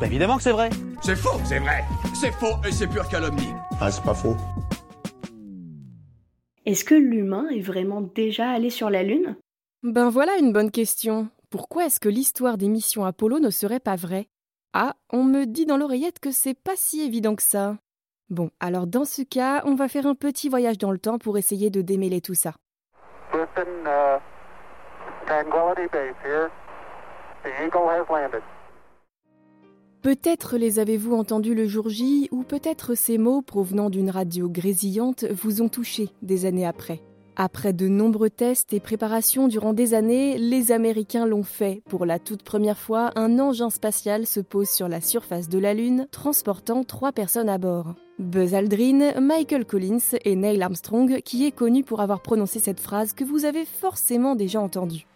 Bah évidemment que c'est vrai. C'est faux, c'est vrai. C'est faux et c'est pure calomnie. Ah, c'est pas faux. Est-ce que l'humain est vraiment déjà allé sur la Lune? Ben voilà une bonne question. Pourquoi est-ce que l'histoire des missions Apollo ne serait pas vraie? Ah, on me dit dans l'oreillette que c'est pas si évident que ça. Bon, alors dans ce cas, on va faire un petit voyage dans le temps pour essayer de démêler tout ça. Peut-être les avez-vous entendus le jour J, ou peut-être ces mots provenant d'une radio grésillante vous ont touché des années après. Après de nombreux tests et préparations durant des années, les Américains l'ont fait. Pour la toute première fois, un engin spatial se pose sur la surface de la Lune, transportant trois personnes à bord. Buzz Aldrin, Michael Collins et Neil Armstrong, qui est connu pour avoir prononcé cette phrase que vous avez forcément déjà entendue.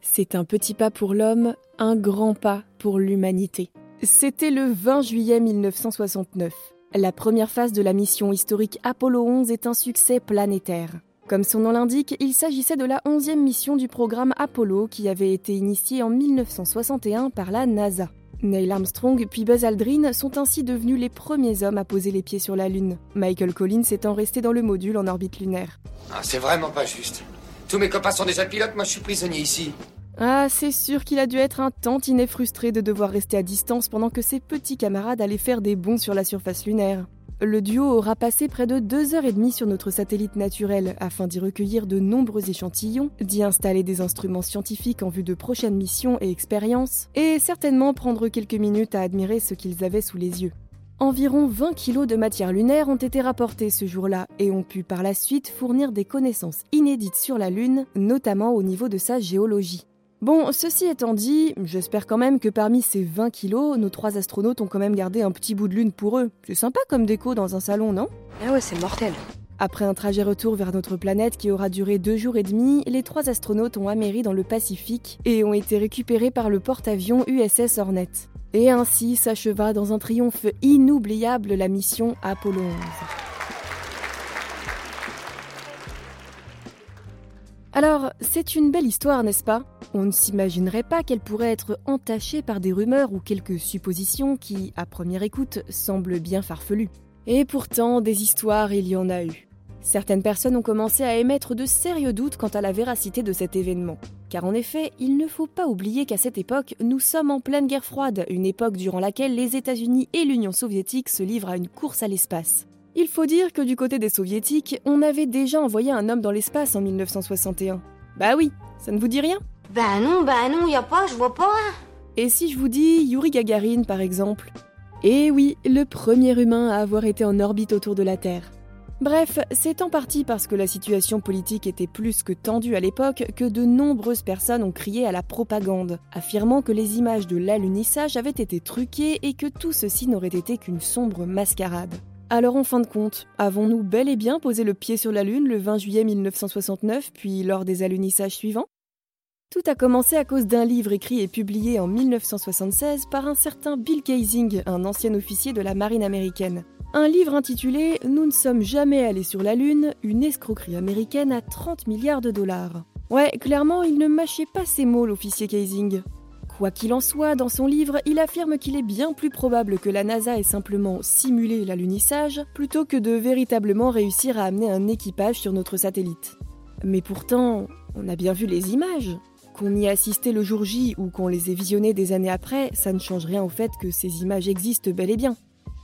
C'est un petit pas pour l'homme, un grand pas pour l'humanité. C'était le 20 juillet 1969. La première phase de la mission historique Apollo 11 est un succès planétaire. Comme son nom l'indique, il s'agissait de la 11e mission du programme Apollo qui avait été initiée en 1961 par la NASA. Neil Armstrong puis Buzz Aldrin sont ainsi devenus les premiers hommes à poser les pieds sur la Lune, Michael Collins étant resté dans le module en orbite lunaire. Ah, c'est vraiment pas juste. Tous mes copains sont déjà pilotes, moi je suis prisonnier ici. Ah, c'est sûr qu'il a dû être un tantinet frustré de devoir rester à distance pendant que ses petits camarades allaient faire des bonds sur la surface lunaire. Le duo aura passé près de deux heures et demie sur notre satellite naturel afin d'y recueillir de nombreux échantillons, d'y installer des instruments scientifiques en vue de prochaines missions et expériences, et certainement prendre quelques minutes à admirer ce qu'ils avaient sous les yeux. Environ 20 kilos de matière lunaire ont été rapportés ce jour-là et ont pu par la suite fournir des connaissances inédites sur la Lune, notamment au niveau de sa géologie. Bon, ceci étant dit, j'espère quand même que parmi ces 20 kilos, nos trois astronautes ont quand même gardé un petit bout de lune pour eux. C'est sympa comme déco dans un salon, non? Ah ouais, c'est mortel. Après un trajet retour vers notre planète qui aura duré deux jours et demi, les trois astronautes ont améri dans le Pacifique et ont été récupérés par le porte-avions USS Hornet. Et ainsi s'acheva dans un triomphe inoubliable la mission Apollo 11. Alors, c'est une belle histoire, n'est-ce pas? On ne s'imaginerait pas qu'elle pourrait être entachée par des rumeurs ou quelques suppositions qui, à première écoute, semblent bien farfelues. Et pourtant, des histoires, il y en a eu. Certaines personnes ont commencé à émettre de sérieux doutes quant à la véracité de cet événement. Car en effet, il ne faut pas oublier qu'à cette époque, nous sommes en pleine guerre froide, une époque durant laquelle les États-Unis et l'Union soviétique se livrent à une course à l'espace. Il faut dire que du côté des soviétiques, on avait déjà envoyé un homme dans l'espace en 1961. Bah oui, ça ne vous dit rien? Bah non, bah non, y a pas, je vois pas. Et si je vous dis Yuri Gagarin par exemple? Eh oui, le premier humain à avoir été en orbite autour de la Terre. Bref, c'est en partie parce que la situation politique était plus que tendue à l'époque que de nombreuses personnes ont crié à la propagande, affirmant que les images de l'alunissage avaient été truquées et que tout ceci n'aurait été qu'une sombre mascarade. Alors en fin de compte, avons-nous bel et bien posé le pied sur la Lune le 20 juillet 1969, puis lors des alunissages suivants? Tout a commencé à cause d'un livre écrit et publié en 1976 par un certain Bill Kaysing, un ancien officier de la marine américaine. Un livre intitulé Nous ne sommes jamais allés sur la Lune, une escroquerie américaine à 30 milliards de dollars. Ouais, clairement, il ne mâchait pas ses mots, l'officier Kaysing. Quoi qu'il en soit, dans son livre, il affirme qu'il est bien plus probable que la NASA ait simplement simulé l'alunissage plutôt que de véritablement réussir à amener un équipage sur notre satellite. Mais pourtant, on a bien vu les images. Qu'on y ait assisté le jour J ou qu'on les ait visionnées des années après, ça ne change rien au fait que ces images existent bel et bien.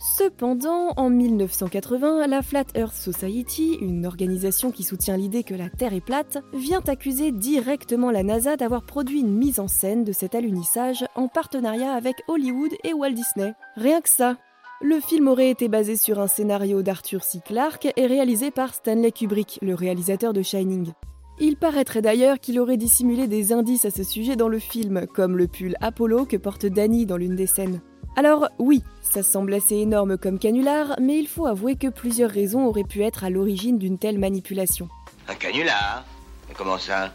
Cependant, en 1980, la Flat Earth Society, une organisation qui soutient l'idée que la Terre est plate, vient accuser directement la NASA d'avoir produit une mise en scène de cet alunissage en partenariat avec Hollywood et Walt Disney. Rien que ça. Le film aurait été basé sur un scénario d'Arthur C. Clarke et réalisé par Stanley Kubrick, le réalisateur de Shining. Il paraîtrait d'ailleurs qu'il aurait dissimulé des indices à ce sujet dans le film, comme le pull Apollo que porte Danny dans l'une des scènes. Alors oui, ça semble assez énorme comme canular, mais il faut avouer que plusieurs raisons auraient pu être à l'origine d'une telle manipulation. Un canular Comment ça?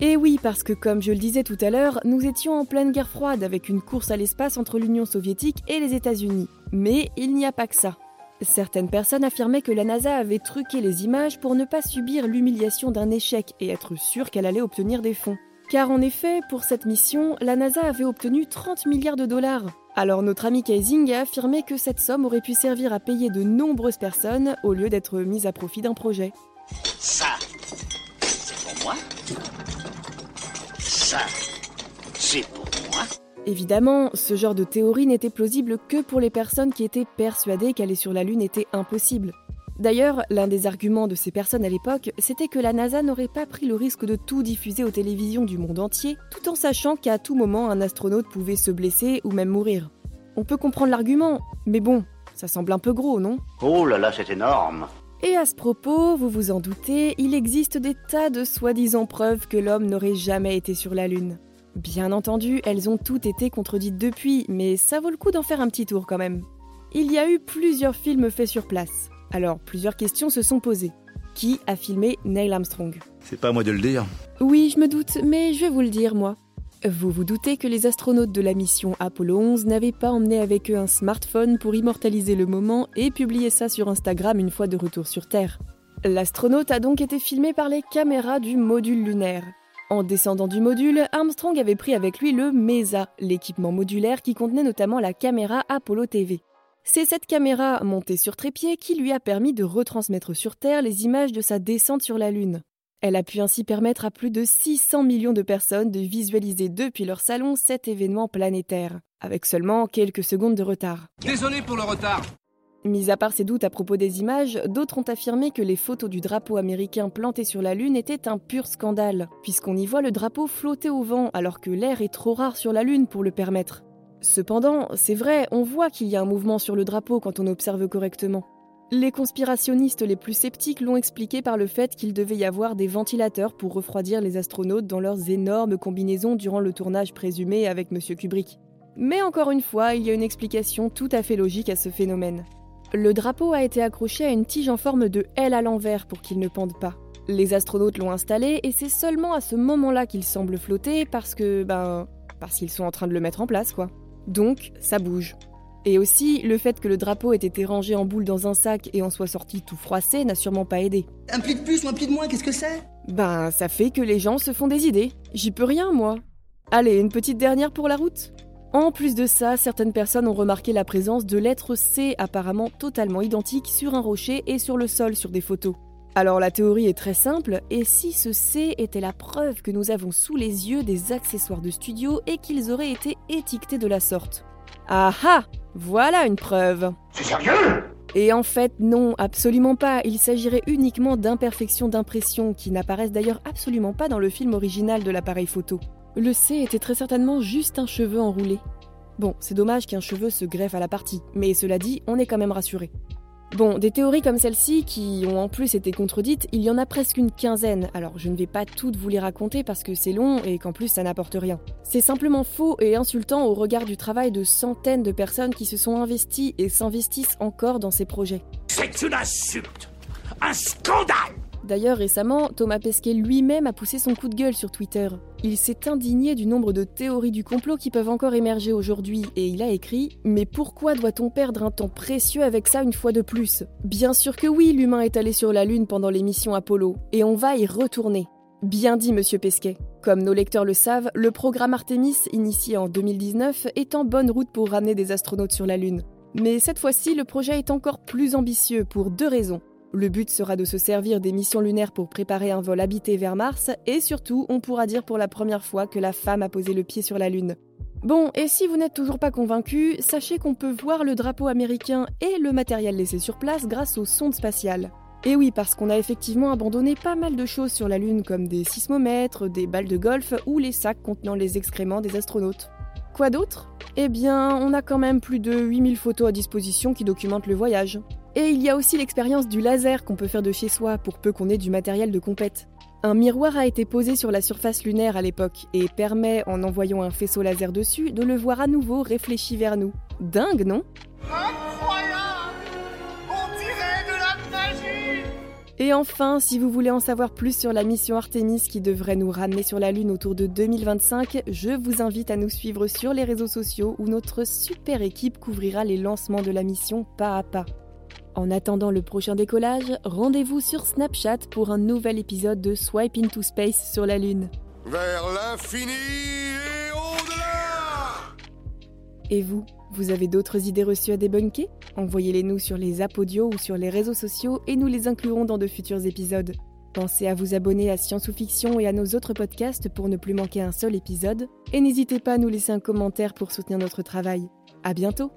Et oui, parce que comme je le disais tout à l'heure, nous étions en pleine guerre froide avec une course à l'espace entre l'Union soviétique et les États-Unis. Mais il n'y a pas que ça. Certaines personnes affirmaient que la NASA avait truqué les images pour ne pas subir l'humiliation d'un échec et être sûre qu'elle allait obtenir des fonds. Car en effet, pour cette mission, la NASA avait obtenu 30 milliards de dollars. Alors notre ami Kaising a affirmé que cette somme aurait pu servir à payer de nombreuses personnes au lieu d'être mise à profit d'un projet. Ça, c'est pour moi. Ça, c'est pour moi. Évidemment, ce genre de théorie n'était plausible que pour les personnes qui étaient persuadées qu'aller sur la Lune était impossible. D'ailleurs, l'un des arguments de ces personnes à l'époque, c'était que la NASA n'aurait pas pris le risque de tout diffuser aux télévisions du monde entier, tout en sachant qu'à tout moment un astronaute pouvait se blesser ou même mourir. On peut comprendre l'argument, mais bon, ça semble un peu gros, non? Oh là là, c'est énorme. Et à ce propos, vous vous en doutez, il existe des tas de soi-disant preuves que l'homme n'aurait jamais été sur la Lune. Bien entendu, elles ont toutes été contredites depuis, mais ça vaut le coup d'en faire un petit tour quand même. Il y a eu plusieurs films faits sur place. Alors, plusieurs questions se sont posées. Qui a filmé Neil Armstrong? C'est pas à moi de le dire. Oui, je me doute, mais je vais vous le dire, moi. Vous vous doutez que les astronautes de la mission Apollo 11 n'avaient pas emmené avec eux un smartphone pour immortaliser le moment et publier ça sur Instagram une fois de retour sur Terre. L'astronaute a donc été filmé par les caméras du module lunaire. En descendant du module, Armstrong avait pris avec lui le MESA, l'équipement modulaire qui contenait notamment la caméra Apollo TV. C'est cette caméra montée sur trépied qui lui a permis de retransmettre sur Terre les images de sa descente sur la Lune. Elle a pu ainsi permettre à plus de 600 millions de personnes de visualiser depuis leur salon cet événement planétaire, avec seulement quelques secondes de retard. Désolé pour le retard. Mis à part ces doutes à propos des images, d'autres ont affirmé que les photos du drapeau américain planté sur la Lune étaient un pur scandale, puisqu'on y voit le drapeau flotter au vent alors que l'air est trop rare sur la Lune pour le permettre. Cependant, c'est vrai, on voit qu'il y a un mouvement sur le drapeau quand on observe correctement. Les conspirationnistes les plus sceptiques l'ont expliqué par le fait qu'il devait y avoir des ventilateurs pour refroidir les astronautes dans leurs énormes combinaisons durant le tournage présumé avec M. Kubrick. Mais encore une fois, il y a une explication tout à fait logique à ce phénomène. Le drapeau a été accroché à une tige en forme de L à l'envers pour qu'il ne pende pas. Les astronautes l'ont installé et c'est seulement à ce moment-là qu'il semble flotter parce que, ben, parce qu'ils sont en train de le mettre en place, quoi. Donc, ça bouge. Et aussi, le fait que le drapeau ait été rangé en boule dans un sac et en soit sorti tout froissé n'a sûrement pas aidé. Un pli de plus ou un pli de moins, qu'est-ce que c'est? Ben, ça fait que les gens se font des idées. J'y peux rien, moi. Allez, une petite dernière pour la route en plus de ça, certaines personnes ont remarqué la présence de lettres C apparemment totalement identiques sur un rocher et sur le sol sur des photos. Alors la théorie est très simple, et si ce C était la preuve que nous avons sous les yeux des accessoires de studio et qu'ils auraient été étiquetés de la sorte Ah ah Voilà une preuve C'est sérieux? Et en fait, non, absolument pas. Il s'agirait uniquement d'imperfections d'impression qui n'apparaissent d'ailleurs absolument pas dans le film original de l'appareil photo. Le C était très certainement juste un cheveu enroulé. Bon, c'est dommage qu'un cheveu se greffe à la partie, mais cela dit, on est quand même rassuré. Bon, des théories comme celle-ci, qui ont en plus été contredites, il y en a presque une quinzaine, alors je ne vais pas toutes vous les raconter parce que c'est long et qu'en plus ça n'apporte rien. C'est simplement faux et insultant au regard du travail de centaines de personnes qui se sont investies et s'investissent encore dans ces projets. C'est une insulte Un scandale D'ailleurs, récemment, Thomas Pesquet lui-même a poussé son coup de gueule sur Twitter. Il s'est indigné du nombre de théories du complot qui peuvent encore émerger aujourd'hui et il a écrit Mais pourquoi doit-on perdre un temps précieux avec ça une fois de plus? Bien sûr que oui, l'humain est allé sur la Lune pendant les missions Apollo et on va y retourner. Bien dit, monsieur Pesquet. Comme nos lecteurs le savent, le programme Artemis, initié en 2019, est en bonne route pour ramener des astronautes sur la Lune. Mais cette fois-ci, le projet est encore plus ambitieux pour deux raisons. Le but sera de se servir des missions lunaires pour préparer un vol habité vers Mars, et surtout, on pourra dire pour la première fois que la femme a posé le pied sur la Lune. Bon, et si vous n'êtes toujours pas convaincu, sachez qu'on peut voir le drapeau américain et le matériel laissé sur place grâce aux sondes spatiales. Et oui, parce qu'on a effectivement abandonné pas mal de choses sur la Lune, comme des sismomètres, des balles de golf ou les sacs contenant les excréments des astronautes. Quoi d'autre? Eh bien, on a quand même plus de 8000 photos à disposition qui documentent le voyage. Et il y a aussi l'expérience du laser qu'on peut faire de chez soi pour peu qu'on ait du matériel de compète. Un miroir a été posé sur la surface lunaire à l'époque et permet, en envoyant un faisceau laser dessus, de le voir à nouveau réfléchi vers nous. Dingue, non? Incroyable On dirait de la magie Et enfin, si vous voulez en savoir plus sur la mission Artemis qui devrait nous ramener sur la Lune autour de 2025, je vous invite à nous suivre sur les réseaux sociaux où notre super équipe couvrira les lancements de la mission pas à pas. En attendant le prochain décollage, rendez-vous sur Snapchat pour un nouvel épisode de Swipe into Space sur la Lune. Vers l'infini et au-delà Et vous, vous avez d'autres idées reçues à débunker? Envoyez-les nous sur les apps audio ou sur les réseaux sociaux et nous les inclurons dans de futurs épisodes. Pensez à vous abonner à Science ou Fiction et à nos autres podcasts pour ne plus manquer un seul épisode. Et n'hésitez pas à nous laisser un commentaire pour soutenir notre travail. À bientôt!